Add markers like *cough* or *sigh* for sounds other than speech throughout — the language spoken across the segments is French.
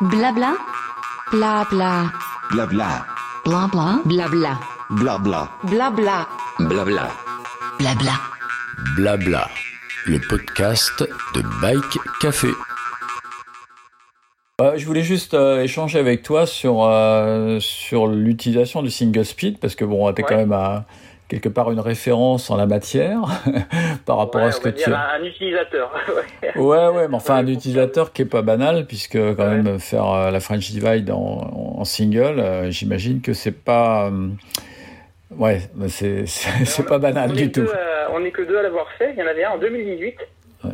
Blabla. Blabla. Blabla. Blabla. Blabla. Blabla. Blabla. Blabla. Blabla. Blabla. Le podcast de Bike Café. Euh, je voulais juste euh, échanger avec toi sur, euh, sur l'utilisation du single speed, parce que bon, tu es quand même à quelque part une référence en la matière *laughs* par rapport Ouais, à ce on que va tu dire un, un utilisateur. *laughs* ouais. Ouais, mais enfin un utilisateur qui est pas banal, puisque quand Ouais. même faire euh, la French Divide en, en single, euh, j'imagine que c'est pas, euh, ouais, c'est *laughs* c'est pas banal du tout. on n'est que deux à l'avoir fait. Il y en avait un en 2018 Ouais.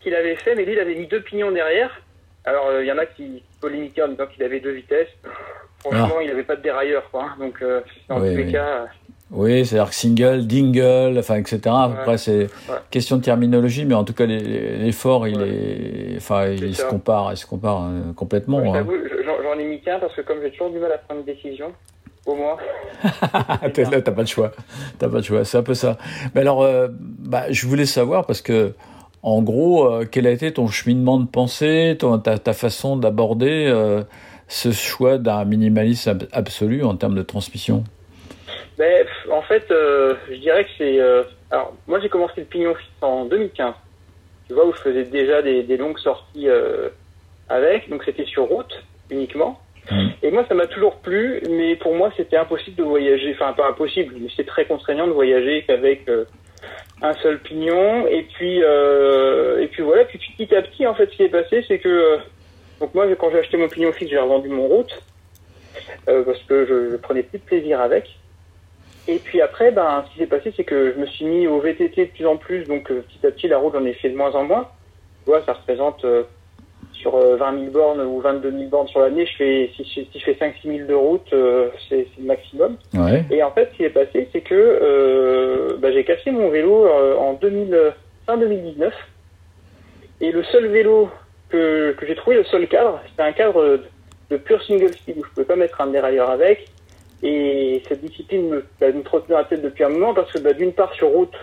qu'il avait fait, mais lui, il avait mis deux pignons derrière. Alors, il y en a qui polémiquaient en disant qu'il avait deux vitesses. Franchement, il n'avait pas de dérailleur, quoi. hein. Donc, dans Ah. Oui, tous les oui. cas, Oui, c'est-à-dire que single, dingle, enfin, etc. Après, c'est question de terminologie, mais en tout cas, l'effort, il est, enfin, il se compare, il se compare euh, complètement. hein. j'en ai mis qu'un parce que comme j'ai toujours du mal à prendre une décision, au moins. *laughs* T'as pas de choix. T'as pas de choix. C'est un peu ça. Mais alors, euh, bah, je voulais savoir parce que, en gros, euh, quel a été ton cheminement de pensée, ton, ta, ta façon d'aborder euh, ce choix d'un minimalisme ab- absolu en termes de transmission? Ben, en fait, euh, je dirais que c'est. euh, alors, moi, j'ai commencé le pignon fixe en 2015. Tu vois, où je faisais déjà des, des longues sorties euh, avec, donc c'était sur route uniquement. Mhm. Et moi, ça m'a toujours plu, mais pour moi, c'était impossible de voyager. Enfin, pas impossible, mais c'est très contraignant de voyager qu'avec un seul pignon. Et puis, et puis voilà. Puis petit à petit, en fait, ce qui est passé, c'est que donc moi, quand j'ai acheté mon pignon fixe, j'ai revendu mon route parce que je, je prenais plus de plaisir avec. Et puis après, ben, ce qui s'est passé, c'est que je me suis mis au VTT de plus en plus, donc euh, petit à petit, la route, j'en ai fait de moins en moins. Tu vois, ça représente euh, sur euh, 20 000 bornes ou 22 000 bornes sur l'année, je fais, si, je- si je fais 5-6 000 de route, euh, c'est le maximum. Ouais. Et en fait, ce qui est passé, c'est que euh, bah, j'ai cassé mon vélo euh, en 2000, euh, fin 2019. Et le seul vélo que, que j'ai trouvé, le seul cadre, c'était un cadre de, de pur single speed où je pouvais pas mettre un dérailleur avec. Et cette discipline me, bah, me trottinait la tête depuis un moment parce que bah, d'une part sur route,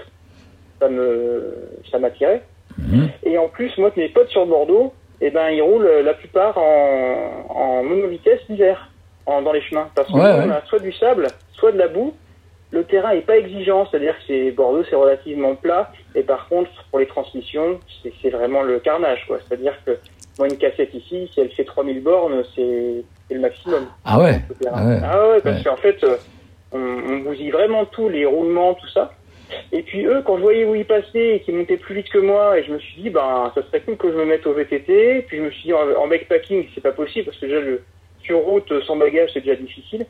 ça me ça m'attirait. Mhm. Et en plus, moi, mes potes sur Bordeaux, eh ben, ils roulent la plupart en, en monovitesse l'hiver, en- dans les chemins. Parce que Ouais, ouais. on a soit du sable, soit de la boue. Le terrain est pas exigeant, c'est-à-dire que c'est Bordeaux, c'est relativement plat. Et par contre, pour les transmissions, c'est c'est vraiment le carnage, quoi. C'est-à-dire que moi, une cassette ici, si elle fait 3000 bornes, c'est le maximum. Ah ouais. Ah ouais. Ah ouais, parce Ouais. qu'en fait, euh, on, on bousille vraiment tout, les roulements, tout ça. Et puis eux, quand je voyais où ils passaient et qu'ils montaient plus vite que moi, et je me suis dit, ben, ça serait cool que je me mette au VTT. Puis je me suis dit, en, en backpacking, c'est pas possible, parce que déjà, le, sur route, sans bagage, c'est déjà difficile.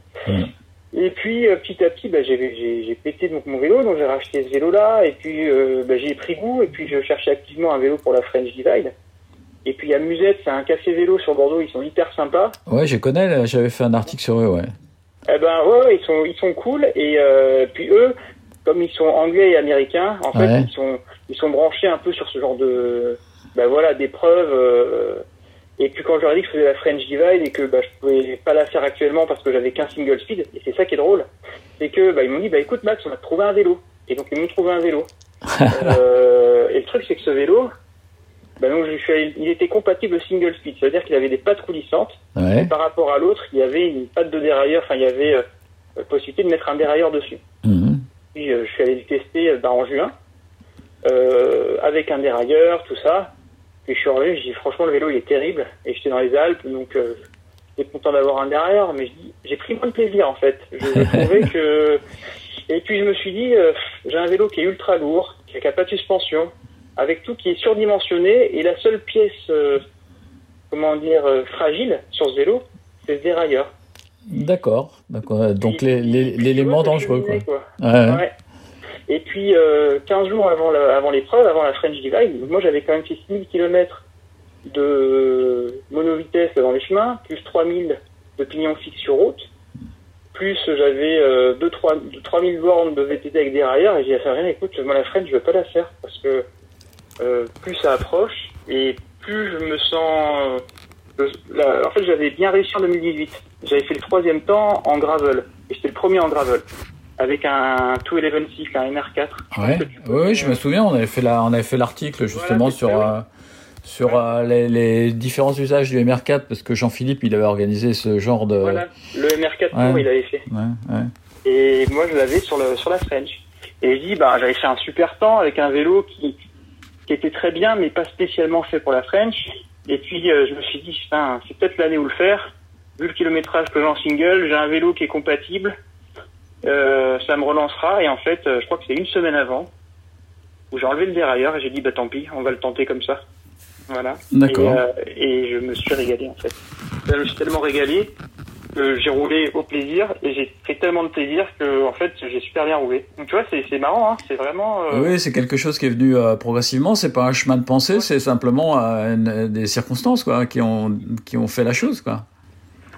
Et puis, euh, petit à petit, ben, j'ai, j'ai, j'ai pété donc mon vélo, donc j'ai racheté ce vélo-là, et puis euh, ben, j'ai pris goût, et puis je cherchais activement un vélo pour la French Divide. Et puis à Musette, c'est un café vélo sur Bordeaux, ils sont hyper sympas. Ouais, je connais. J'avais fait un article sur eux. Ouais. Eh ben ouais, ils sont ils sont cool et euh, puis eux comme ils sont anglais et américains en fait ils sont ils sont branchés un peu sur ce genre de ben voilà d'épreuves euh, et puis quand je leur ai dit que je faisais la French Divide et que bah je pouvais pas la faire actuellement parce que j'avais qu'un single speed et c'est ça qui est drôle c'est que bah ils m'ont dit bah écoute Max on a trouvé un vélo et donc ils m'ont trouvé un vélo *laughs* euh, et le truc c'est que ce vélo bah donc je suis allé- il était compatible single speed c'est à dire qu'il avait des pattes coulissantes Ouais. par rapport à l'autre, il y avait une patte de dérailleur, enfin il y avait euh, possibilité de mettre un dérailleur dessus. Mhm. Puis euh, je suis allé le tester euh, bah, en juin, euh, avec un dérailleur, tout ça. Puis je suis revenu, j'ai dit franchement le vélo il est terrible, et j'étais dans les Alpes, donc euh, j'étais content d'avoir un dérailleur, mais je dis j'ai pris moins de plaisir en fait. Je *laughs* trouvé que... Et puis je me suis dit, j'ai un vélo qui est ultra lourd, qui n'a pas de suspension, avec tout qui est surdimensionné, et la seule pièce, euh, comment dire, euh, fragile sur ce vélo, c'est ce dérailleur. D'accord. D'accord. Donc l'élément dangereux quoi. Ouais. Et puis, euh, 15 jours avant la- avant l'épreuve, avant la French Divide, moi j'avais quand même fait 6000 km de monovitesse dans les chemins, plus 3000 de pignon fixe sur route, plus j'avais euh, 2 3 3000 bornes de VTT avec des railleurs, et j'ai dit à rien, écoute, moi la French je veux pas la faire, parce que euh, plus ça approche, et plus je me sens... euh, là, en fait, j'avais bien réussi en 2018. J'avais fait le troisième temps en gravel, et c'était le premier en gravel avec un 211 un NR4. Ouais, oui, oui, je me souviens, on avait fait la, on avait fait l'article justement Voilà, sur ça, euh, sur les, les différents usages du MR4 parce que Jean-Philippe il avait organisé ce genre de. Voilà, le MR4 Tour, Ouais. il avait fait. Et moi, je l'avais sur, le, sur la French. Et je dis, bah, j'avais fait un super temps avec un vélo qui, qui était très bien, mais pas spécialement fait pour la French. Et puis, euh, je me suis dit, c'est peut-être l'année où le faire. Vu le kilométrage que j'ai en single, j'ai un vélo qui est compatible. Euh, ça me relancera. Et en fait, euh, je crois que c'est une semaine avant où j'ai enlevé le dérailleur et j'ai dit, bah, tant pis, on va le tenter comme ça. Voilà. D'accord. Et, euh, et je me suis régalé, en fait. Je me suis tellement régalé que j'ai roulé au plaisir et j'ai fait tellement de plaisir que en fait j'ai super bien roulé. Donc tu vois c'est marrant hein, c'est vraiment euh, Oui, c'est quelque chose qui est venu euh, progressivement. C'est pas un chemin de pensée, c'est simplement euh, une- des circonstances quoi, qui ont qui ont fait la chose quoi.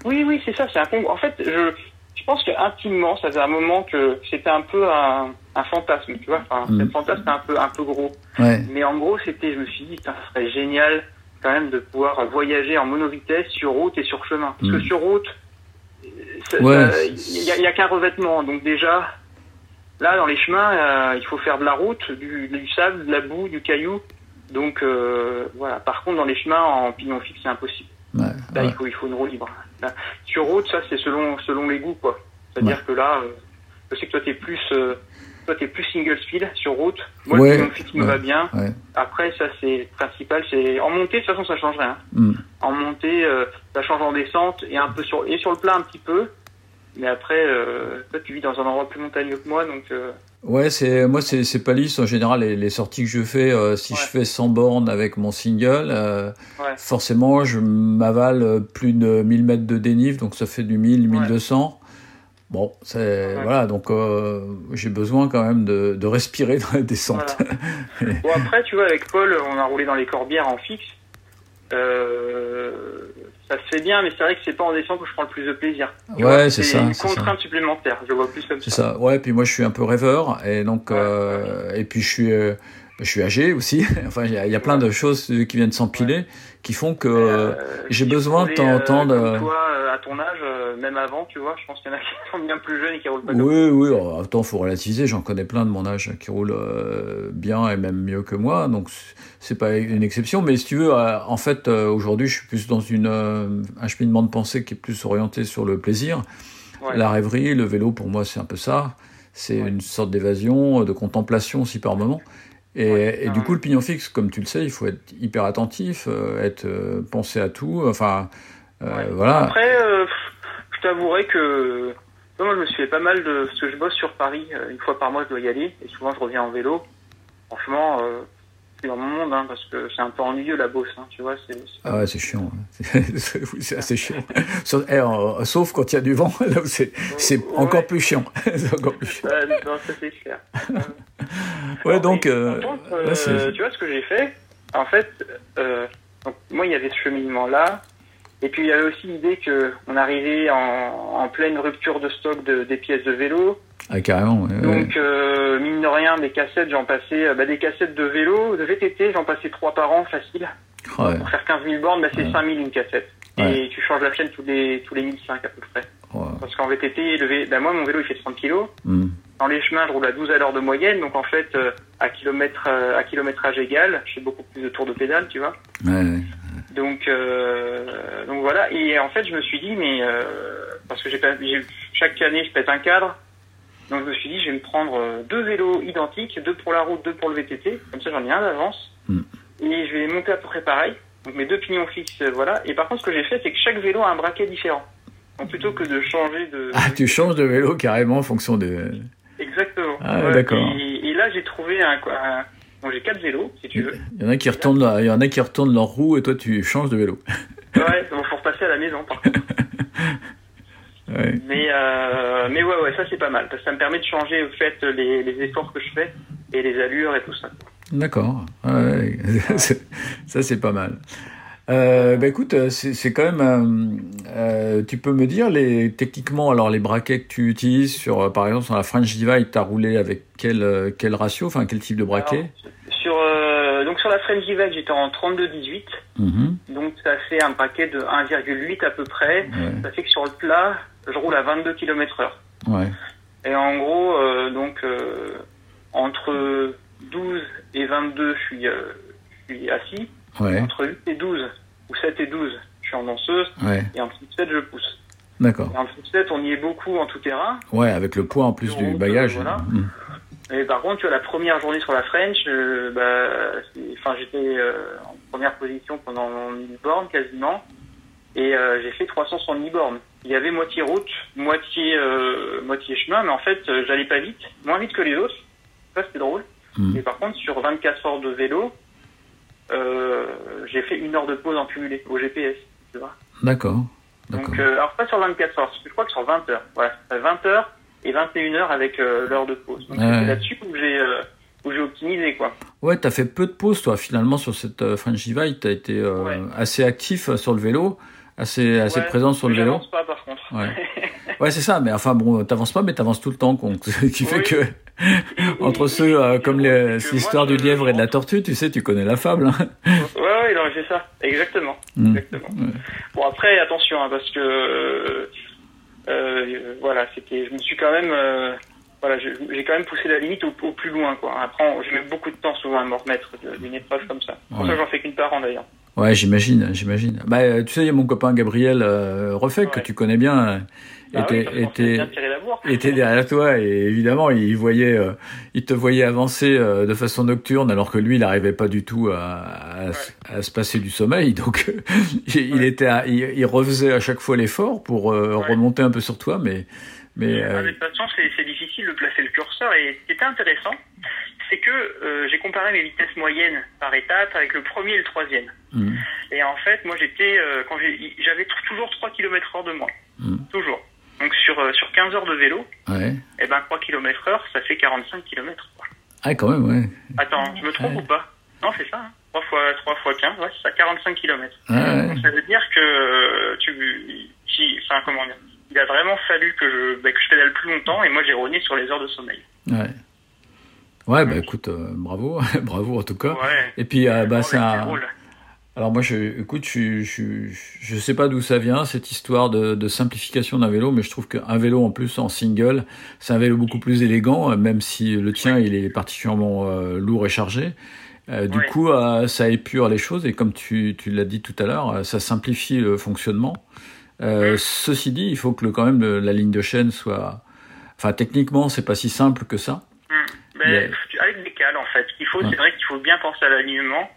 oui oui c'est ça c'est un con- en fait je je pense que intimement ça faisait un moment que c'était un peu un, un fantasme tu vois enfin Mm. fantasme un peu un peu gros Ouais. mais en gros c'était je me suis dit ça serait génial quand même de pouvoir voyager en monovitesse sur route et sur chemin parce Mm. que sur route Ouais. ça- il y a, y a qu'un revêtement donc déjà là dans les chemins euh, il faut faire de la route du, du sable de la boue du caillou donc euh, voilà par contre dans les chemins en pignon fixe c'est impossible Ouais, Là, ouais. il faut il faut une roue libre Là, sur route ça c'est selon selon les goûts quoi c'est à dire que là euh, je sais que toi t'es plus euh, toi t'es plus single speed sur route moi Ouais, le pignon fixe me ouais. va bien Ouais. après, ça c'est principal, c'est en montée. De toute façon, ça change rien. Mm. En montée, euh, ça change en descente et un peu sur et sur le plat un petit peu. Mais après, euh, toi, tu vis dans un endroit plus montagneux que moi, donc euh, Ouais, c'est moi c'est c'est pas lisse en général les, les sorties que je fais euh, si Ouais. je fais 100 bornes avec mon single Ouais. forcément je m'avale plus de 1000 mètres de dénive donc ça fait du 1000 Ouais. 1200. Bon, c'est voilà donc j'ai besoin quand même de, de respirer dans la descente. *laughs* bon après, tu vois, avec Paul, on a roulé dans les corbières en fixe. Euh, ça se fait bien, mais c'est vrai que c'est pas en descente où je prends le plus de plaisir. Ouais, c'est ça, une c'est ça. contrainte supplémentaire. Je vois plus comme C'est ça. ça. Ouais, puis moi je suis un peu rêveur et donc Ouais, euh, et puis je suis euh, je suis âgé aussi. *laughs* enfin, il y, a- il y a plein de choses qui viennent s'empiler qui font que Euh, j'ai si besoin de temps en roulais, temps de- euh, Toi, euh, à ton âge, euh, même avant, tu vois, je pense qu'il y en a qui sont bien plus jeunes et qui roulent pas Oui, oui, oh, attends, faut relativiser. J'en connais plein de mon âge qui roulent euh, bien et même mieux que moi, donc c'est pas une exception. Mais si tu veux, euh, en fait, euh, aujourd'hui, je suis plus dans une euh, un cheminement de pensée qui est plus orienté sur le plaisir, Ouais. la rêverie. Le vélo, pour moi, c'est un peu ça. C'est Ouais. une sorte d'évasion, de contemplation aussi par moment. Et, Ouais, et du ouais. coup, le pignon fixe, comme tu le sais, il faut être hyper attentif, euh, être euh, penser à tout. Enfin, euh, Ouais. voilà. Après, je t'avouerai que moi, je me suis fait pas mal de... Parce que je bosse sur Paris, une fois par mois, je dois y aller, et souvent, je reviens en vélo. Franchement, dans mon monde, hein, parce que c'est un peu ennuyeux, la bosse, hein, tu vois. C'est, c'est- Ah ouais, c'est chiant. *laughs* ouais. C'est assez chiant. *laughs* Eh, sauf quand il y a du vent, *laughs* là c'est Ouais. encore plus chiant. c'est encore plus chiant. Non, ça, c'est clair. Ouais, donc, euh, contre, là, euh, tu vois ce que j'ai fait? En fait, euh, donc, moi, il y avait ce cheminement-là. Et puis, il y avait aussi l'idée que on arrivait en, en pleine rupture de stock de, des pièces de vélo. Ah, carrément. ouais, ouais. Donc, euh, mine de rien, des cassettes, j'en passais, euh, bah, des cassettes de vélo, de VTT, j'en passais trois par an, facile. Ouais, Pour faire 15 000 bornes, bah, c'est Ouais. 5 000 une cassette. Et tu changes la chaîne tous les, tous les 1005 à peu près. Parce qu'en VTT, le bah, moi, mon vélo, il fait 30 kilos. Hmm. Dans les chemins, je roule à 12 à l'heure de moyenne. Donc, en fait, euh, à kilomètre, euh, à kilométrage égal, j'ai beaucoup plus de tours de pédale, tu vois. Donc, euh, donc voilà. Et en fait, je me suis dit, mais euh, parce que j'ai pas- j'ai- chaque année, je pète un cadre. Donc, je me suis dit, je vais me prendre euh, deux vélos identiques, deux pour la route, deux pour le VTT. Comme ça, j'en ai un d'avance. Mm. Et je vais les monter à peu près pareil. Donc, mes deux pignons fixes, voilà. Et par contre, ce que j'ai fait, c'est que chaque vélo a un braquet différent. Donc, plutôt que de changer de... Ah, tu changes de vélo carrément en fonction de. Exactement. Ah, ouais, d'accord. Et, et là, j'ai trouvé un... un- J'ai quatre vélos, si tu veux. Il y en a qui retournent, il y en a qui retournent leur roue et toi tu changes de vélo. Ouais, donc faut repasser à la maison, par contre. *laughs* Ouais. Mais, euh, mais ouais, ouais, ça c'est pas mal, parce que ça me permet de changer au fait les, les efforts que je fais et les allures et tout ça. D'accord. Ouais, *laughs* ça c'est pas mal. Euh, bah écoute, euh, c'est quand même. euh, euh, tu peux me dire les techniquement alors les braquets que tu utilises sur euh, par exemple sur la French Divide, t'as roulé avec quel quel ratio, enfin quel type de braquet Alors, sur, euh, donc sur la French Divide, j'étais en 32-18, Mhm. donc ça fait un paquet de 1,8 à peu près. Ouais. Ça fait que sur le plat, je roule à 22 km heure. Ouais. Et en gros, euh, donc euh, entre 12 et 22, je suis, euh, je suis assis. Ouais, Entre 8 et 12, ou 7 et 12, je suis en danseuse, ouais, et en dessous de 7, je pousse. d'accord. Et en dessous de 7, on y est beaucoup en tout terrain. Ouais, avec le poids en plus du route, bagage. voilà. Mm. Et par contre, tu vois, la première journée sur la French, euh, bah, enfin, j'étais euh, en première position pendant 1000 bornes quasiment, et euh, j'ai fait 370 bornes. Il y avait moitié route, moitié euh, moitié chemin, mais en fait, euh, j'allais pas vite, moins vite que les autres. Ça, c'était drôle. Mm. Et par contre, sur 24 heures de vélo, j'ai fait une heure de pause en cumulé au GPS, tu vois. D'accord. Donc, euh, alors pas sur 24 heures, je crois que sur 20 heures. Voilà, ça fait 20 heures et 21 heures avec euh, l'heure de pause. Donc Ouais. c'est là-dessus où j'ai euh, où j'ai optimisé quoi. Ouais, t'as fait peu de pauses, toi, finalement, sur cette euh, French Divide. T'as été euh, Ouais. assez actif euh, sur le vélo, assez, assez Ouais, présent sur le vélo. J'avance pas par contre. Ouais. *laughs* Ouais, c'est ça, mais enfin, bon, t'avances pas, mais t'avances tout le temps, con. *laughs* qui fait Oui. que, entre ceux, euh, comme l'histoire du lièvre et de la tortue, tu sais, tu connais la fable. hein. ouais, ouais, non, c'est ça, exactement. Mm. exactement. Bon après attention hein, parce que euh, euh, voilà, c'était, je me suis quand même voilà, j'ai j'ai quand même poussé la limite au, au plus loin quoi. Après, je mets beaucoup de temps souvent à me remettre d'une épreuve comme ça. Pour Ouais. ça, j'en fais qu'une par an d'ailleurs. Ouais, j'imagine, j'imagine. Bah, tu sais, il y a mon copain Gabriel Refait, que tu connais bien, Bah était, oui, derrière toi et évidemment il voyait euh, il te voyait avancer euh, de façon nocturne alors que lui il n'arrivait pas du tout à, à, s- à se passer du sommeil *laughs* donc il, était à- il, il refaisait à chaque fois l'effort pour euh, Ouais. remonter un peu sur toi mais mais Ah, de toute façon, c'est difficile de placer le curseur. Et ce qui était intéressant, c'est que j'ai comparé mes vitesses moyennes par étape avec le premier et le troisième. hum, Et en fait, moi, j'étais quand j'avais toujours 3 km heure de moins. Mm. Toujours. Donc sur, euh, sur 15 heures de vélo, ouais eh ben 3 km heure, ça fait 45 km. ah quand même ouais Attends, je me trompe Ouais. ou pas? Non, c'est ça. Hein. 3 fois 3 fois 15, ouais, c'est ça, 45 km. Ouais. Donc ça veut dire que euh, tu, qui, enfin comment dire, il a vraiment fallu que je, bah, que je pédale plus longtemps et moi j'ai rogné sur les heures de sommeil. ouais ouais bah écoute euh, bravo *laughs* bravo en tout cas Ouais. et puis euh, bah c'est un drôle. Alors moi, je, écoute, je, je, je sais pas d'où ça vient cette histoire de, de simplification d'un vélo, mais je trouve qu'un vélo en plus en single, c'est un vélo beaucoup plus élégant, euh, même si le tien il est particulièrement euh, lourd et chargé. Euh, du coup, euh, ça épure les choses et comme tu, tu l'as dit tout à l'heure, ça simplifie le fonctionnement. Ceci dit, il faut que le, quand même le- la ligne de chaîne soit, enfin techniquement, c'est pas si simple que ça. Mais a- pff, avec des cales en fait. Il faut, Ouais. c'est vrai qu'il faut bien penser à l'alignement.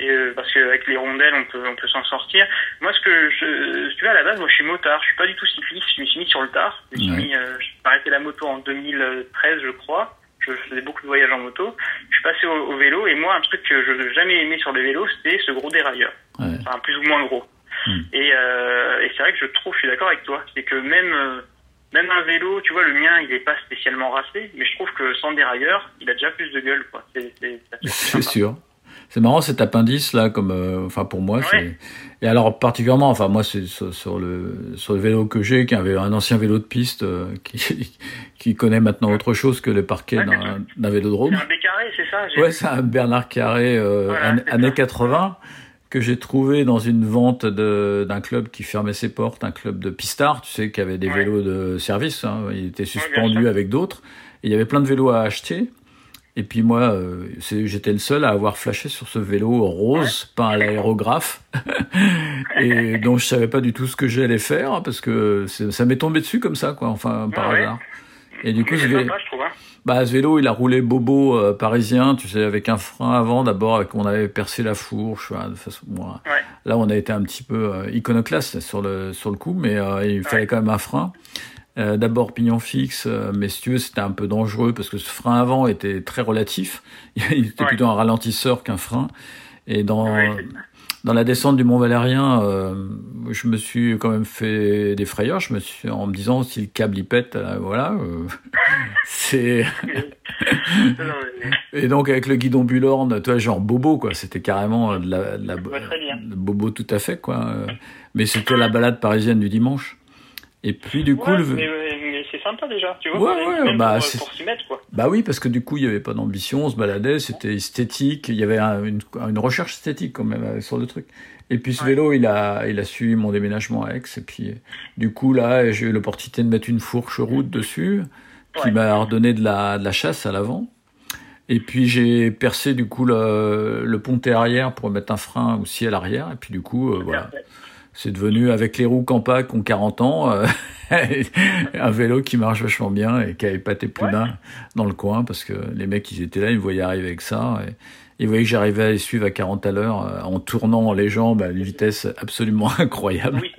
Et euh, parce qu'avec les rondelles on peut, on peut s'en sortir. Moi, ce que je, tu vois à la base, moi je suis motard, je suis pas du tout cycliste. Je me suis mis sur le tard. Je me suis mis, euh, j'ai arrêté la moto en 2013, je crois. Je faisais beaucoup de voyages en moto. Je suis passé au, au vélo et moi, un truc que je n'ai jamais aimé sur le vélo, c'était ce gros dérailleur. Ouais. Enfin, plus ou moins gros. Mm. Et, euh, et c'est vrai que je trouve, je suis d'accord avec toi, c'est que même euh, même un vélo, tu vois, le mien, il est pas spécialement racé, mais je trouve que sans dérailleur, il a déjà plus de gueule, quoi. C'est *laughs* sûr. C'est marrant cet appendice là, comme euh, enfin pour moi. Ouais. c'est Et alors particulièrement, enfin moi c'est sur, sur le sur le vélo que j'ai, qui avait un ancien vélo de piste, euh, *laughs* qui qui connaît maintenant autre chose que le parquet Ouais, d'un d'un vélodrome. C'est un bécarré, c'est ça j'ai- Ouais, c'est un Bernard Carré euh, Voilà, an- c'est années ça. 80 que j'ai trouvé dans une vente de d'un club qui fermait ses portes, un club de pistards, tu sais, qui avait des Ouais. vélos de service. Hein, il était suspendu avec d'autres. Et il y avait plein de vélos à acheter. Et puis moi, euh, j'étais le seul à avoir flashé sur ce vélo rose peint à l'aérographe, *laughs* et dont je savais pas du tout ce que j'allais faire hein, parce que ça m'est tombé dessus comme ça, quoi. Enfin, par Ah ouais. hasard. Et du coup, sympa, je trouve. Hein. bah, ce vélo, il a roulé bobo euh, parisien, tu sais, avec un frein avant. D'abord, on avait percé la fourche. voilà, de façon. Ouais. Là, on a été un petit peu euh, iconoclaste sur le sur le coup, mais euh, il fallait quand même un frein. Euh, D'abord pignon fixe, euh, mais si tu veux, c'était un peu dangereux parce que ce frein avant était très relatif. *laughs* Il était Ouais. plutôt un ralentisseur qu'un frein. Et dans Ouais, dans la descente du Mont Valérien, euh, je me suis quand même fait des frayeurs. Je me suis en me disant si le câble il pète, euh, voilà. euh, *laughs* c'est *laughs* et donc avec le guidon Bulorne, toi genre bobo quoi. C'était carrément de la, de la bobo tout à fait quoi. Mais c'était la balade parisienne du dimanche. Et puis du coup, Ouais, le- mais, mais- c'est sympa déjà, tu vois. Ouais, ouais, même bah, pour, c'est- pour s'y mettre, quoi. bah oui, parce que du coup, il y avait pas d'ambition, on se baladait, c'était esthétique, il y avait un- une, une recherche esthétique quand même euh, sur le truc. Et puis ce vélo, il a, il a suivi mon déménagement à Aix, et puis euh, du coup là, j'ai eu l'opportunité de mettre une fourche route dessus, qui m'a redonné de la, de la chasse à l'avant. Et puis j'ai percé du coup le, le pontet arrière pour mettre un frein aussi à l'arrière. Et puis du coup, euh, voilà, c'est devenu avec les roues Campa qui ont 40 ans, euh, *laughs* un vélo qui marche vachement bien et qui a épaté plus Ouais. d'un dans le coin parce que les mecs ils étaient là, ils me voyaient arriver avec ça. Et, ils voyaient que j'arrivais à les suivre à 40 à l'heure euh, en tournant les jambes à une vitesse absolument *laughs* incroyable. Oui,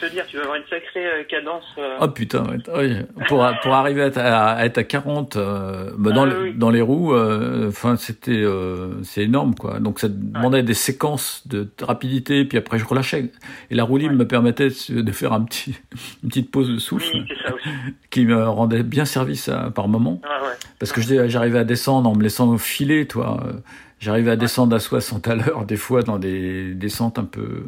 te dire. Tu vas avoir une sacrée euh, cadence. euh, Oh putain, oui. pour, pour arriver à, être à- à être à 40 euh, bah, dans, Ah, oui. dans les roues, euh, c'était euh, c'est énorme quoi. Donc ça demandait des séquences de rapidité, puis après je relâchais. Et la roue libre me permettait de faire un petit, une petite pause de souffle Oui, c'est ça aussi. *laughs* qui me rendait bien service à- par moment. Ah, ouais. Parce que j'arrivais à descendre en me laissant filer, toi. J'arrivais à descendre à 60 à l'heure, des fois dans des descentes un peu,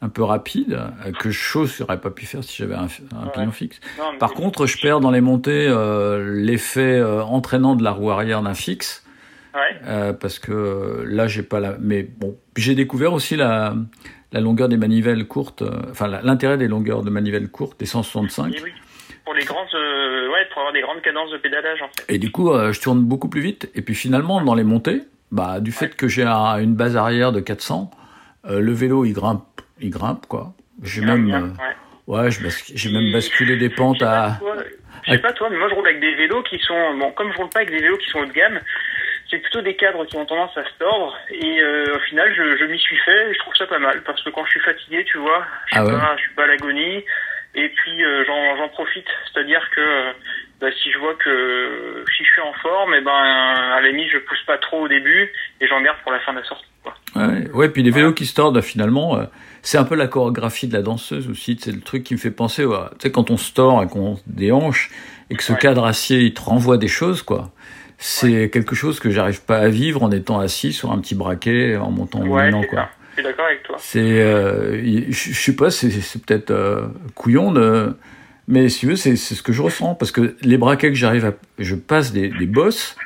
un peu rapides, euh, que je n'aurais pas pu faire si j'avais un, un Ouais. pignon fixe. Non, Par contre, je perds dans les montées euh, l'effet euh, entraînant de la roue arrière d'un fixe, Ouais. euh, parce que euh, là, j'ai pas la. Mais bon, j'ai découvert aussi la, la longueur des manivelles courtes, euh, enfin l'intérêt des longueurs de manivelles courtes, des 165. Et oui. Pour les grandes, euh, ouais, pour avoir des grandes cadences de pédalage en fait. Et du coup, euh, je tourne beaucoup plus vite. Et puis finalement, dans les montées, bah, du fait que j'ai un- une base arrière de 400, euh, le vélo, il grimpe, il grimpe quoi. J'ai même, euh, ouais. j'ai même basculé des pentes à. Je sais pas toi, mais moi je roule avec des vélos qui sont bon, comme je roule pas avec des vélos qui sont haut de gamme, c'est plutôt des cadres qui ont tendance à se tordre et euh, au final je, je m'y suis fait et je trouve ça pas mal parce que quand je suis fatigué, tu vois, je suis Ah ouais. pas, je suis pas à l'agonie et puis euh, j'en j'en profite, c'est-à-dire que bah, si je vois que si je suis en forme, et ben à la limite je pousse pas trop au début et j'en garde pour la fin de la sortie. Quoi. Ouais, ouais, puis les vélos qui se tordent, finalement, euh, c'est un peu la chorégraphie de la danseuse aussi. C'est le truc qui me fait penser, tu sais, quand on se tord et qu'on déhanche et que ce cadre acier, il te renvoie des choses, quoi. C'est quelque chose que j'arrive pas à vivre en étant assis sur un petit braquet, en montant en Ouais, quoi. ça. Je suis d'accord avec toi. C'est, euh, je je sais pas, c'est, c'est peut-être euh, couillon de, mais si tu veux, c'est, ce que je ressens parce que les braquets que j'arrive à, je passe des, des bosses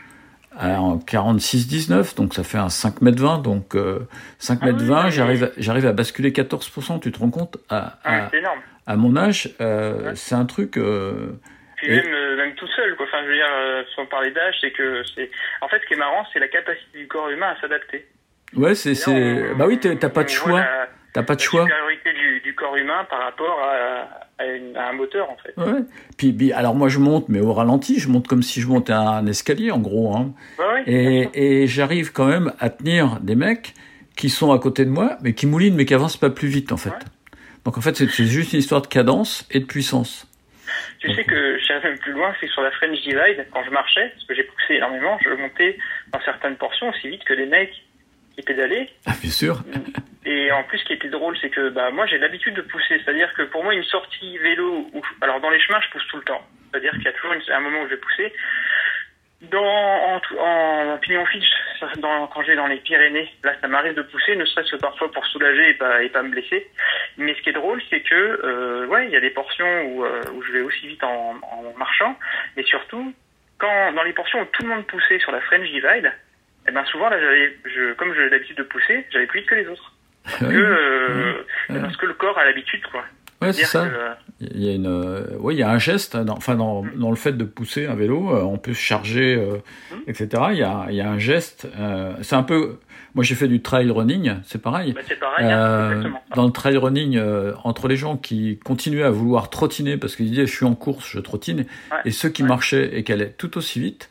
à- en 46-19, donc ça fait un 5 mètres 20, donc euh, 5 Ah mètres oui, 20, oui, j'arrive, j'arrive à basculer 14%. Tu te rends compte à, à, c'est énorme. à mon âge, euh, Ouais. c'est un truc. euh, Puis Et- même, euh, même tout seul, quoi. Enfin, je veux dire, euh, sans parler d'âge, c'est que c'est. En fait, ce qui est marrant, c'est la capacité du corps humain à s'adapter. ouais, c'est, bah oui, t'as pas de choix, La, t'as pas de la choix. supériorité du, du corps humain par rapport à, à, une- à un moteur, en fait. Ouais. Puis, puis, alors moi je monte, mais au ralenti, je monte comme si je montais un escalier, en gros. Hein. Ouais, Et, j'arrive quand même à tenir des mecs qui sont à côté de moi, mais qui moulinent, mais qui avancent pas plus vite, en fait. Donc en fait, c'est c'est juste une histoire de cadence et de puissance. Tu sais que j'irais même plus loin, c'est sur la French Divide, quand je marchais, parce que j'ai poussé énormément, je montais dans certaines portions aussi vite que les mecs qui pédalaient. Ah, bien sûr. Et en plus, ce qui était drôle, c'est que bah moi j'ai l'habitude de pousser, c'est-à-dire que pour moi une sortie vélo, où, alors dans les chemins je pousse tout le temps, c'est-à-dire qu'il y a toujours un moment où je vais pousser. Dans en, en, en pignon ça, dans, quand j'ai dans les Pyrénées, là ça m'arrive de pousser, ne serait-ce que parfois pour soulager et pas et pas me blesser. Mais ce qui est drôle, c'est que euh, ouais, il y a des portions où, euh, où je vais aussi vite en, en marchant, mais surtout quand dans les portions où tout le monde poussait sur la French Divide, eh ben souvent là j'avais, je, comme j'ai l'habitude de pousser, j'avais plus vite que les autres que, euh, Ouais. parce que le corps a l'habitude, quoi. Ouais, c'est ça. que, Il y a une, euh, ouais, il y a un geste, dans, enfin dans, dans le fait de pousser un vélo, euh, on peut se charger, euh, Mhm. etc. Il y a, il y a un geste. euh, c'est un peu. Moi, j'ai fait du trail running, c'est pareil. bah, c'est pareil, hein, Euh, exactement. dans le trail running, entre les gens qui continuaient à vouloir trottiner parce qu'ils disaient je suis en course, je trottine, Ouais, et ceux qui ouais. marchaient et qui allaient tout aussi vite,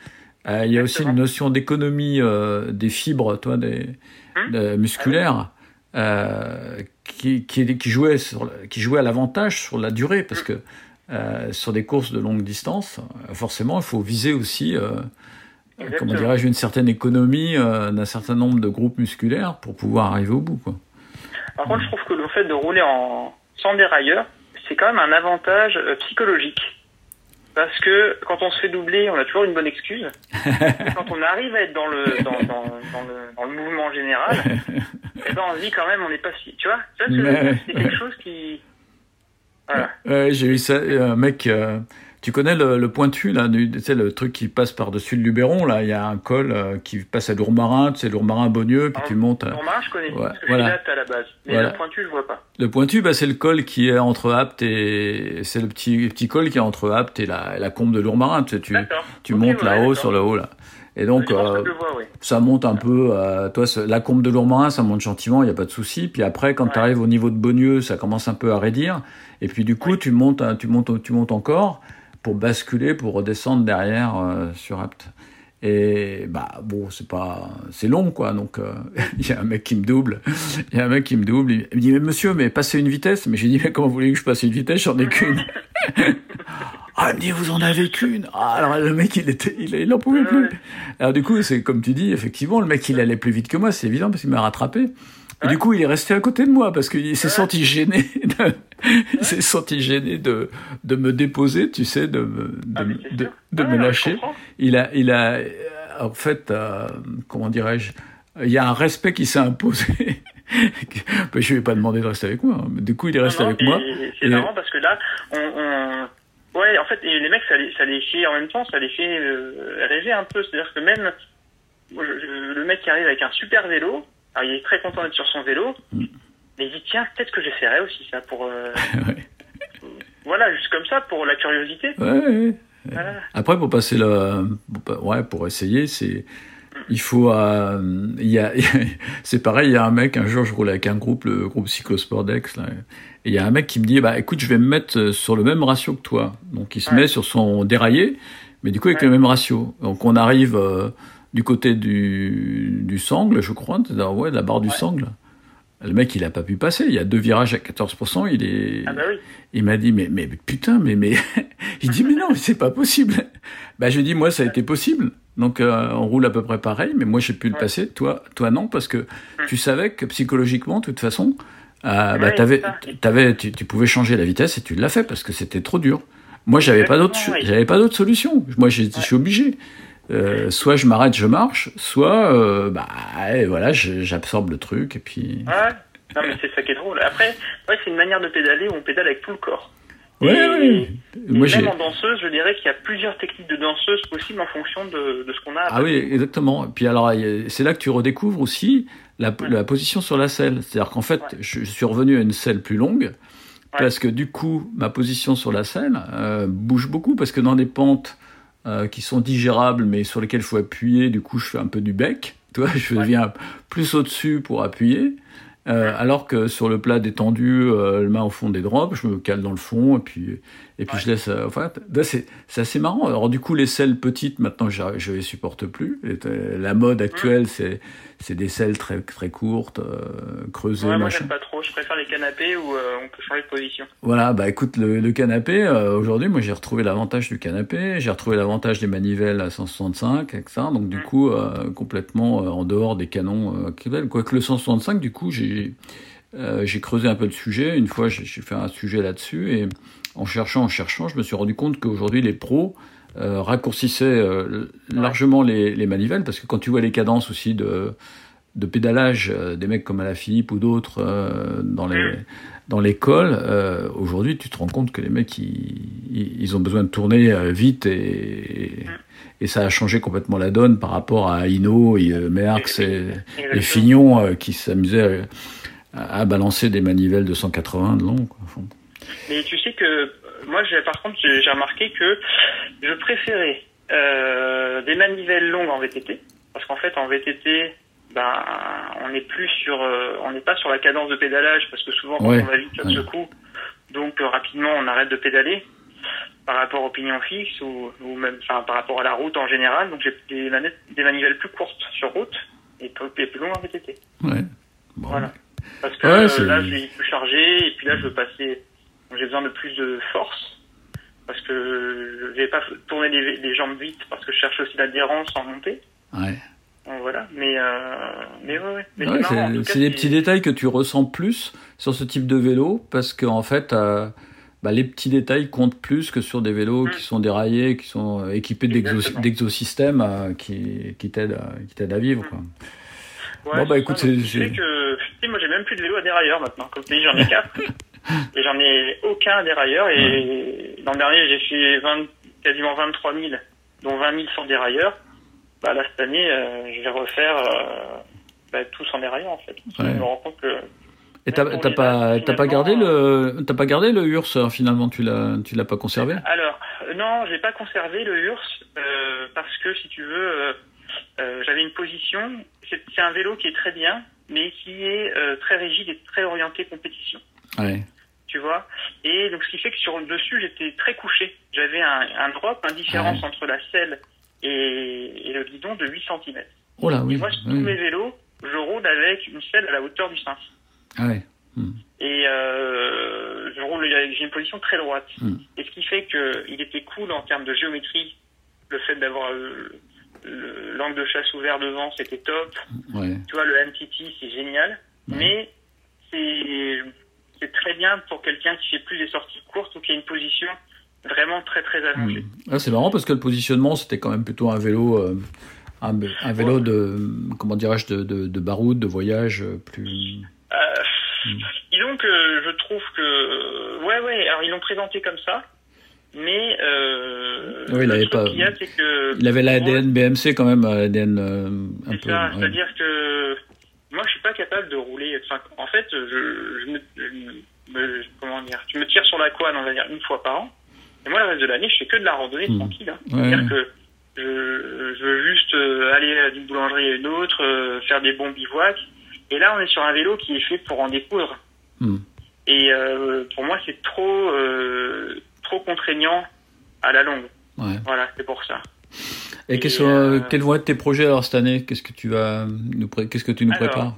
il y a aussi une notion d'économie des fibres, toi, des, Hum. musculaires, euh, qui, qui, qui jouait sur, qui jouait à l'avantage sur la durée parce que euh, sur des courses de longue distance, forcément, il faut viser aussi. euh, comment dirais-je, une certaine économie d'un certain nombre de groupes musculaires pour pouvoir arriver au bout. Quoi. Par contre, je trouve que le fait de rouler en sans dérailleur, c'est quand même un avantage psychologique. Parce que quand on se fait doubler, on a toujours une bonne excuse. Et quand on arrive à être dans le dans, dans, dans le, dans le mouvement général, *laughs* eh ben on se dit quand même on n'est pas si. Tu vois, ça c'est quelque chose qui. Voilà. Ouais, j'ai eu ça, un mec, euh, tu connais le, le pointu, là, du- tu sais, le truc qui passe par-dessus le Luberon, là, il y a un col euh, qui passe à Lourmarin, tu sais, Lourmarin-Beaunieu, puis Ah, tu montes. à- Normal, je connais. Ouais, parce que voilà. à la base. Mais Voilà. le pointu, je vois pas. Le pointu, bah, c'est le col qui est entre Apt et, c'est le petit, petit col qui est entre Apt et la, la combe de Lourmarin, tu sais, tu, tu montes ouais, là-haut sur le haut, là. Et donc, euh, vois, oui. ça monte un peu, euh, toi, la courbe de Lourmarin, ça monte gentiment, il n'y a pas de souci. Puis après, quand Ouais. tu arrives au niveau de Beaunieu, ça commence un peu à raidir. Et puis du coup, tu montes, hein, tu montes, tu montes encore pour basculer, pour redescendre derrière euh, sur Apt. Et bah bon, c'est pas, c'est long quoi. Donc euh, *laughs* il y a un mec qui me double, il y a un mec qui me double. Il me dit mais monsieur, mais passez une vitesse. Mais j'ai dit mais comment voulez-vous que je passe une vitesse? J'en ai qu'une. *laughs* Ah, il me dit, vous en avez qu'une. Ah, alors le mec, il était, il, il en pouvait plus. Alors du coup, c'est comme tu dis, effectivement, le mec, il allait plus vite que moi, c'est évident, parce qu'il m'a rattrapé. Et du coup, il est resté à côté de moi, parce qu'il s'est senti gêné, de, il s'est senti gêné de, de me déposer, tu sais, de, me- de, Ah, me- de, de lâcher. Il a, il a, en fait, euh, comment dirais-je, il y a un respect qui s'est imposé. *laughs* Je lui ai pas demandé de rester avec moi. hein. Mais du coup, il est resté Non, avec moi. C'est marrant parce que là, on, on- ouais, en fait, les mecs, ça les, ça les fait en même temps, ça les fait euh, rêver un peu. C'est-à-dire que même moi, je- je- le mec qui arrive avec un super vélo, alors il est très content d'être sur son vélo, Mm. mais il dit tiens, peut-être que j'essaierai aussi ça pour, euh, *laughs* Ouais. voilà, juste comme ça pour la curiosité. Ouais. Voilà. Après, pour passer pa- ouais, pour essayer, c'est, il faut, euh, il y a, *laughs* c'est pareil, il y a un mec, un jour, je roule avec un groupe, le groupe Cyclosport Dex, là, et il y a un mec qui me dit, bah, écoute, je vais me mettre euh, sur le même ratio que toi. Donc, il se Ouais. met sur son déraillé, mais du coup, avec le même ratio. Donc, on arrive, euh, du côté du, du sangle, je crois, ouais, de la barre du Ouais. sangle. Le mec, il a pas pu passer. Il y a deux virages à 14%. Il est, Ah bah oui. il m'a dit, mais, mais putain, mais, mais, *laughs* il dit, mais non, c'est pas possible. Bah, je lui dis, moi, ça a été possible. Donc, euh, on roule à peu près pareil, mais moi, j'ai pu le Ouais. passer. Toi, toi, non, parce que tu savais que psychologiquement, de toute façon, euh, bah, Ouais, t'avais, c'est ça. t'avais, tu, tu pouvais changer la vitesse et tu l'as fait parce que c'était trop dur. Moi, j'avais pas d'autre, j'avais pas d'autre solution. Moi, je suis obligé. Euh, soit je m'arrête, je marche, soit, euh, bah, voilà, j'absorbe le truc et puis. Ouais. Non mais c'est ça qui est drôle. Après, ouais, c'est une manière de pédaler où on pédale avec tout le corps. Ouais, Et- ouais. Et Moi, même en danseuse, je dirais qu'il y a plusieurs techniques de danseuse possibles en fonction de, de ce qu'on a. à Ah oui, exactement. Et puis alors, c'est là que tu redécouvres aussi la, Ouais. la position sur la selle. C'est-à-dire qu'en fait, je, je suis revenu à une selle plus longue parce que du coup, ma position sur la selle euh, bouge beaucoup parce que dans des pentes euh, qui sont digérables mais sur lesquelles il faut appuyer, du coup, je fais un peu du bec. *laughs* Tu vois, je Ouais. viens plus au-dessus pour appuyer. Euh, alors que sur le plat détendu, euh, le main au fond des drops, je me cale dans le fond et puis et puis Ouais. je laisse. euh, enfin, là, c'est assez marrant. Alors du coup, les selles petites, maintenant, je, je les supporte plus. Euh, la mode actuelle, c'est c'est des selles très très courtes, euh, creusées, Ouais, moi j'aime pas trop. Je préfère les canapés où euh, on peut changer de position. Voilà, bah écoute, le, le canapé, euh, aujourd'hui, moi j'ai retrouvé l'avantage du canapé, j'ai retrouvé l'avantage des manivelles à 165, etc. Donc du Mm. coup, euh, complètement euh, en dehors des canons euh, actuels. Quoique le 165, du coup, j'ai euh, j'ai creusé un peu le sujet. Une fois, j'ai j'ai fait un sujet là-dessus et en cherchant, en cherchant, je me suis rendu compte qu'aujourd'hui, les pros euh, raccourcissaient euh, largement les, les manivelles parce que quand tu vois les cadences aussi de de pédalage euh, des mecs comme Alaphilippe ou d'autres dans les dans l'école, aujourd'hui, tu te rends compte que les mecs, ils, ils- ont besoin de tourner vite et, et ça a changé complètement la donne par rapport à Hino, et, Merckx et, et. Fignon qui s'amusaient à, à balancer des manivelles de 180 de long. quoi. Mais tu sais que moi, j'ai, par contre, j'ai remarqué que je préférais euh, des manivelles longues en VTT, parce qu'en fait, en VTT, ben, on n'est plus sur, euh, on n'est pas sur la cadence de pédalage, parce que souvent, quand Ouais, on va vite, ça ouais. se secoue, donc euh, rapidement, on arrête de pédaler par rapport au pignon fixe ou, ou même, enfin, par rapport à la route en général. Donc, j'ai des, manettes, des manivelles plus courtes sur route et plus, et plus longues en VTT. ouais. Bon. Voilà. Parce que Ouais, là, j'ai plus chargé, et puis là, je veux passer. J'ai besoin de plus de force, parce que je vais pas tourner les, les jambes vite, parce que je cherche aussi l'adhérence en montée. Ouais. Donc, voilà. Mais, euh, mais ouais, ouais. C'est en des petits détails que tu ressens plus sur ce type de vélo parce qu'en fait, euh, bah, les petits détails comptent plus que sur des vélos Mm. qui sont déraillés, qui sont euh, équipés d'exosystèmes euh, qui, qui t'aident à, qui t'aident à vivre. Quoi. Ouais, Bon, bah, écoute, c'est- moi, j'ai même plus de vélo à dérailleur maintenant. Comme tu dis, j'en ai quatre. *laughs* et j'en ai aucun dérailleur. Et l'an dernier, j'ai fait 20, quasiment 23 000, dont 20 000 sans dérailleur. Bah, là, cette année, euh, je vais refaire euh, bah, tout sans dérailleur, en fait. Ouais. Je me rends compte que Et t'as pas, dates, t'as pas gardé le, t'as pas gardé le URS euh, finalement, tu l'as, tu l'as pas conservé? Alors, euh, non, j'ai pas conservé le URS euh, parce que si tu veux, euh, euh, j'avais une position. C'est un vélo qui est très bien, mais qui est euh, très rigide et très orienté compétition. Ouais. Tu vois Et donc, ce qui fait que sur le dessus, j'étais très couché. J'avais un, un drop, une différence Ouais. entre la selle et, et le guidon de 8 cm. Oh là, oui. Et moi, sur tous mes vélos, je roule avec une selle à la hauteur du cintre. Ah ouais. Hmm. Et euh, je roule avec j'ai une position très droite. Mm. Et ce qui fait que il était cool en termes de géométrie. Le fait d'avoir euh, le- l'angle de chasse ouvert devant, c'était top. Ouais. Tu vois, le MTT, c'est génial. Mais c'est c'est très bien pour quelqu'un qui fait plus des sorties courtes ou qui a une position vraiment très très allongée. Hmm. Ah, c'est marrant parce que le positionnement, c'était quand même plutôt un vélo, euh, un, un vélo de, comment dirais-je, de, de, de baroud, de voyage euh, plus. Euh, Mm. Disons que je trouve que ouais ouais alors ils l'ont présenté comme ça mais euh, Oui, il avait pas- qu'il y a c'est que Il avait l'ADN BMC quand même, l'ADN euh, un peu. ouais. c'est-à-dire que moi je suis pas capable de rouler enfin, en fait je, je, me, je me- comment dire tu me tires sur la couane on va dire une fois par an et moi le reste de l'année je fais que de la randonnée Mm. tranquille hein. Ouais. c'est-à-dire que je, je veux juste euh, aller d'une boulangerie à une autre euh, faire des bons bivouacs et là on est sur un vélo qui est fait pour en découdre Hmm. et euh, pour moi, c'est trop euh, trop contraignant à la longue. Ouais. Voilà, c'est pour ça. Et, sont, euh, quels vont être tes projets alors cette année? Qu'est-ce que tu vas nous Qu'est-ce que tu nous Alors, prépares?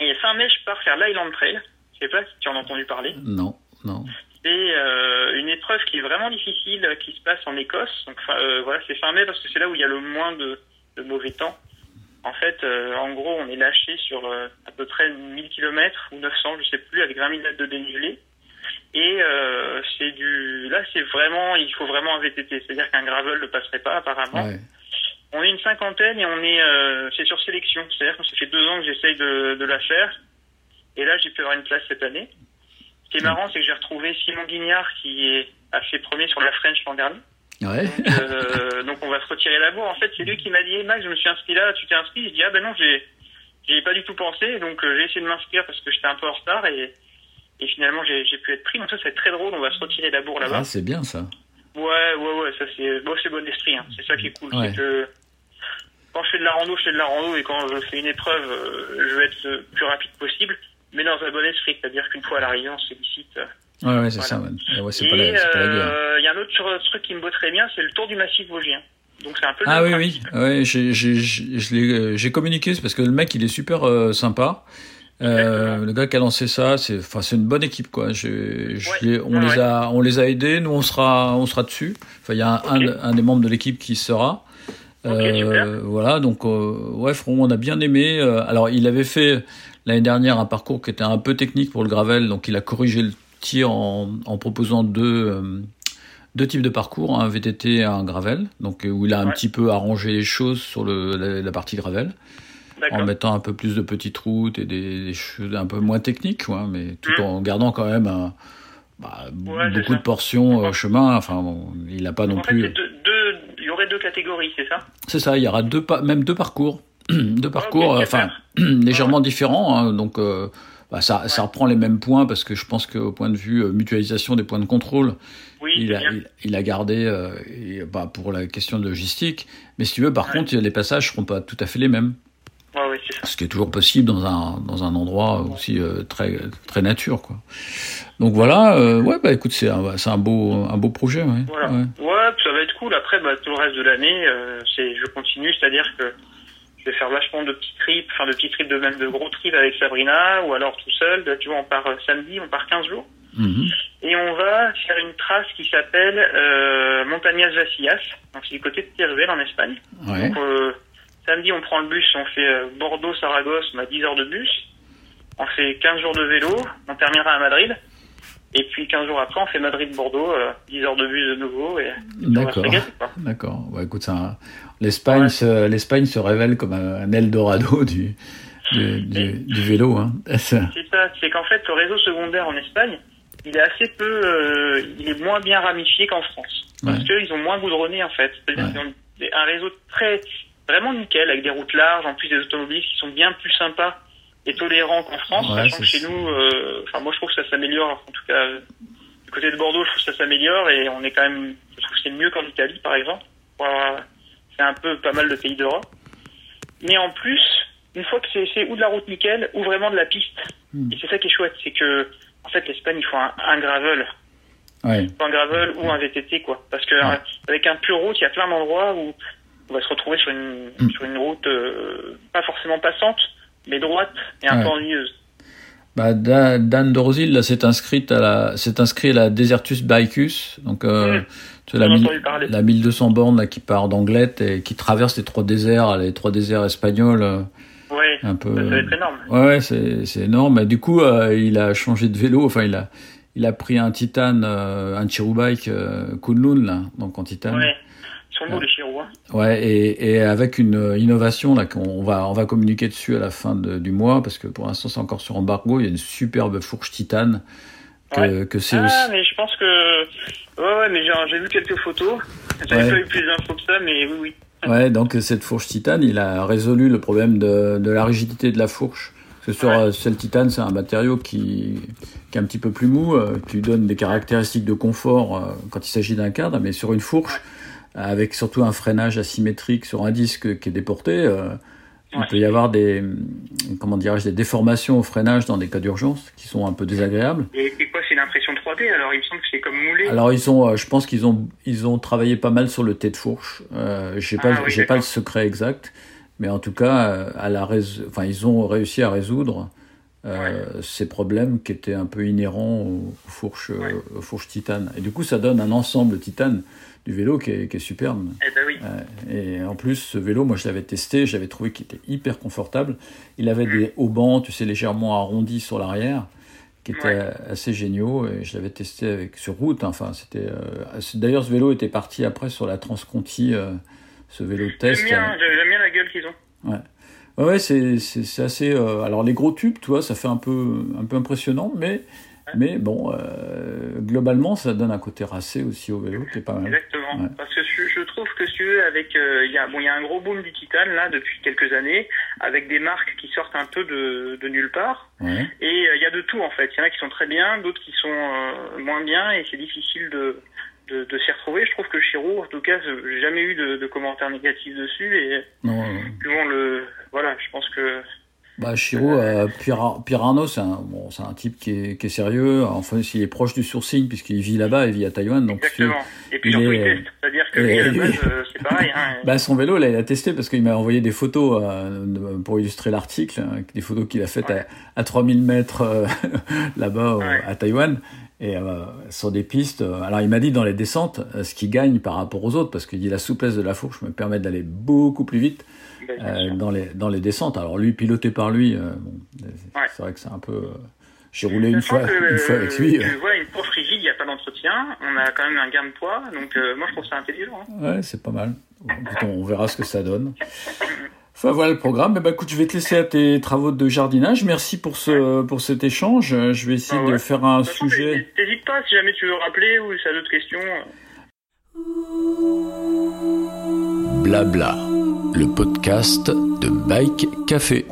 Et fin mai, je pars faire l'Island Trail. Je sais pas si tu en as entendu parler. Non, non. C'est euh, une épreuve qui est vraiment difficile, euh, qui se passe en Écosse. Donc euh, voilà, c'est fin mai parce que c'est là où il y a le moins de, de mauvais temps. En fait, euh, en gros, on est lâché sur euh, à peu près 1000 km ou 900, je sais plus, avec 20 000 mètres de dénivelé. Et euh, c'est du, là, c'est vraiment, il faut vraiment un VTT. C'est-à-dire qu'un gravel ne passerait pas apparemment. Ouais. On est une cinquantaine et on est, euh, c'est sur sélection. C'est-à-dire que ça fait deux ans que j'essaye de, de la faire. Et là, j'ai pu avoir une place cette année. Ce qui est marrant, c'est que j'ai retrouvé Simon Guignard qui est, a fait premier sur la French l'an dernier. Ouais. Donc, euh, donc on va se retirer la bourre. En fait, c'est lui qui m'a dit, hey, Max, je me suis inscrit là, tu t'es inscrit? Je dis, ah ben non, j'ai, j'y ai pas du tout pensé. Donc euh, j'ai essayé de m'inscrire parce que j'étais un peu en retard et, et finalement j'ai, pu être pris. Donc ça, c'est très drôle. On va se retirer la bourre là-bas. Ah, c'est bien ça. Ouais, ouais, ouais, ça c'est bon, c'est bon esprit. Hein. C'est ça qui est cool. Ouais. C'est que quand je fais de la rando, je fais de la rando et quand je fais une épreuve, euh, je veux être le plus rapide possible, mais dans un bon esprit. C'est-à-dire qu'une fois à l'arrivée, on se félicite. Ouais, ouais, c'est ça. Ouais. Ouais, et euh, il y a un autre truc qui me botterait bien, c'est le tour du massif vosgien. Donc c'est un peu le Ah oui, oui, ouais, j'ai, euh, communiqué, c'est parce que le mec, il est super euh, sympa. Euh, le gars qui a lancé ça, c'est, enfin, c'est une bonne équipe, quoi. Je, je Ouais, l'ai- on les ouais. a, on les a aidés. Nous, on sera, on sera dessus. Enfin, il y a un, Ok. un, un des membres de l'équipe qui sera. Super. voilà, donc euh, ouais, franchement, on a bien aimé. Euh, alors, il avait fait l'année dernière un parcours qui était un peu technique pour le gravel, donc il a corrigé le tir en, en proposant deux, euh, deux types de parcours, un VTT et un gravel, donc euh, où il a un Ouais. petit peu arrangé les choses sur le, la, la partie gravel, en mettant un peu plus de petites routes et des, des choses un peu moins techniques, quoi, mais tout Mm. en gardant quand même un- bah, Ouais, beaucoup de portions euh, chemin. Enfin, bon, il n'a pas non en plus. deux, deux- il y aurait deux catégories, c'est ça? C'est ça, il y aura deux même deux parcours, *clears throat* deux parcours, enfin *clears throat* légèrement différents. hein, donc euh, bah, ça, reprend les mêmes points parce que je pense qu'au point de vue euh, mutualisation des points de contrôle, Oui, il a, bien. il, il a gardé euh, et, bah, pour la question de logistique. Mais si tu veux, par contre, les passages seront pas tout à fait les mêmes, Ouais, ouais, c'est ça. ce qui est toujours possible dans un dans un endroit aussi euh, très très nature, quoi. Donc voilà, euh, ouais, bah écoute, c'est un, c'est un beau un beau projet, ouais. Voilà. ouais. Ça va être cool. Après, bah, tout le reste de l'année, euh, c'est, je continue, c'est-à-dire que je vais faire vachement de petits trips, enfin de petits trips de même de gros trips avec Sabrina, ou alors tout seul. Tu vois, on part samedi, on part 15 jours, Mhm. et on va faire une trace qui s'appelle Montañas Vasillas. Donc c'est du côté de Teruel en Espagne. Donc samedi, on prend le bus, on fait euh, Bordeaux-Saragosse, on a 10 heures de bus. On fait 15 jours de vélo, on terminera à Madrid. Et puis 15 jours après, on fait Madrid-Bordeaux, euh, 10 heures de bus de nouveau. Et D'accord. D'accord. Bah, écoute, ça, l'Espagne, Ouais. se, l'Espagne se révèle comme un, Eldorado du, du, du, du vélo. Hein. *laughs* C'est ça, c'est qu'en fait, le réseau secondaire en Espagne, il est assez peu, euh, il est moins bien ramifié qu'en France. Parce Ouais. qu'ils ont moins goudronné, en fait. C'est-à-dire Ouais. qu'ils ont un réseau très, vraiment nickel, avec des routes larges, en plus des automobilistes qui sont bien plus sympas et tolérants qu'en France, Ouais, sachant que chez nous, euh, enfin, moi, je trouve que ça s'améliore, en tout cas, du côté de Bordeaux, je trouve que ça s'améliore et on est quand même, je trouve que c'est mieux qu'en Italie, par exemple. C'est un peu pas mal de pays d'Europe. mais en plus, une fois que c'est ou de la route nickel ou vraiment de la piste. Hmm. Et c'est ça qui est chouette, c'est que en fait l'Espagne il faut un, un gravel, Ouais. Il faut un gravel ou un VTT quoi, parce que Ouais. avec un pur route il y a plein d'endroits où on va se retrouver sur une Hmm. sur une route euh, pas forcément passante, mais droite et un Ouais. peu ennuyeuse. Bah, Da- Dan Dorozil s'est inscrit à la s'est inscrit à la Desertus Bicus donc euh, Mm. sais, la, mille- la 1200 bornes là qui part d'Anglette et qui traverse les trois déserts les trois déserts espagnols euh, Ouais, un peu ça, va être énorme. Ouais, ouais, c'est c'est énorme. Et du coup, euh, il a changé de vélo. Enfin, il a il a pris un Titan, euh, un Chiru Bike euh, Kunlun là, donc en Titan. Ouais. Sont beaux les Chirous. Hein. Ouais, et, et avec une euh, innovation là qu'on va on va communiquer dessus à la fin de- du mois parce que pour l'instant c'est encore sur embargo. Il y a une superbe fourche Titan que, que c'est Ah, aussi. mais je pense que. Ouais, ouais, mais j'ai vu quelques photos. J'avais Ouais. pas eu plus d'infos que ça, mais oui, oui. Ouais, donc cette fourche Titan, il a résolu le problème de, de la rigidité de la fourche. Parce que sur Ouais. euh, celle Titan, c'est un matériau qui, qui est un petit peu plus mou, euh, qui lui donne des caractéristiques de confort euh, quand il s'agit d'un cadre, mais sur une fourche, avec surtout un freinage asymétrique sur un disque qui est déporté, euh, il peut y avoir des, comment dirais-je, des déformations au freinage dans des cas d'urgence qui sont un peu désagréables. Et, et quoi, c'est une impression 3D alors Il me semble que c'est comme moulé. Alors ils ont, euh, je pense qu'ils ont, ils ont travaillé pas mal sur le thé de fourche. Euh, j'ai pas, Ah oui, j'ai pas le secret exact, mais en tout cas, euh, à la rés- enfin ils ont réussi à résoudre euh, ces problèmes qui étaient un peu inhérents aux fourches, euh, aux fourches titane. Et du coup, ça donne un ensemble titane du vélo qui est, qui est superbe. Eh ben oui. Ouais. Et en plus, ce vélo, moi je l'avais testé, j'avais trouvé qu'il était hyper confortable. Il avait Mm. des haubans, tu sais, légèrement arrondis sur l'arrière, qui étaient Ouais. assez géniaux. Et je l'avais testé avec sur route. Enfin, c'était. euh, D'ailleurs, ce vélo était parti après sur la Transconti, euh, ce vélo de test. J'aime bien, j'aime bien la gueule qu'ils ont. Ouais, ouais, c'est assez. euh, alors les gros tubes, tu vois, ça fait un peu un peu impressionnant, mais mais bon, euh, globalement, ça donne un côté racé aussi au vélo, qui est pas mal. Exactement. Ouais. Parce que je, je trouve que si tu veux, avec, euh, il y a, bon, il y a un gros boom du titane là depuis quelques années, avec des marques qui sortent un peu de, de nulle part. Ouais. Et il y a de tout en fait. Il y en a qui sont très bien, d'autres qui sont moins bien, et c'est difficile de, de, de s'y retrouver. Je trouve que Chiro, en tout cas, j'ai jamais eu de, de commentaires négatifs dessus. Et Non. euh, bon, le, voilà, je pense que Bah, Chiro, euh, Arnaud, c'est un, bon, c'est un type qui est, qui est sérieux. Enfin, il est proche du sourcing puisqu'il vit là-bas, il vit à Taïwan. Donc, exactement. Et puis il surtout, est, il teste. C'est-à-dire que lui, *laughs* base, euh, c'est pareil. Hein. bah, son vélo, là, il a testé parce qu'il m'a envoyé des photos euh, pour illustrer l'article, hein, des photos qu'il a faites à, à 3000 mètres euh, *laughs* là-bas Ouais. à Taïwan. Et euh, sur des pistes, euh, alors il m'a dit dans les descentes, euh, ce qui gagne par rapport aux autres, parce qu'il dit la souplesse de la fourche me permet d'aller beaucoup plus vite euh, dans, les, dans les descentes. Alors lui, piloté par lui, euh, bon, Ouais. c'est vrai que c'est un peu... j'ai roulé une fois, que, une fois avec lui. Tu vois, une Porsche rigide, il n'y a pas d'entretien. On a quand même un gain de poids. Donc, moi, je trouve ça intelligent. hein. Ouais, c'est pas mal. Écoute, on verra ce que ça donne. *laughs* Enfin voilà le programme. Eh ben, écoute, je vais te laisser à tes travaux de jardinage. Merci pour ce pour cet échange. Je vais essayer Ah ouais. de faire un De toute façon, sujet. T'hésites pas si jamais tu veux rappeler ou si t'as d'autres questions. Blabla, le podcast de Bike Café.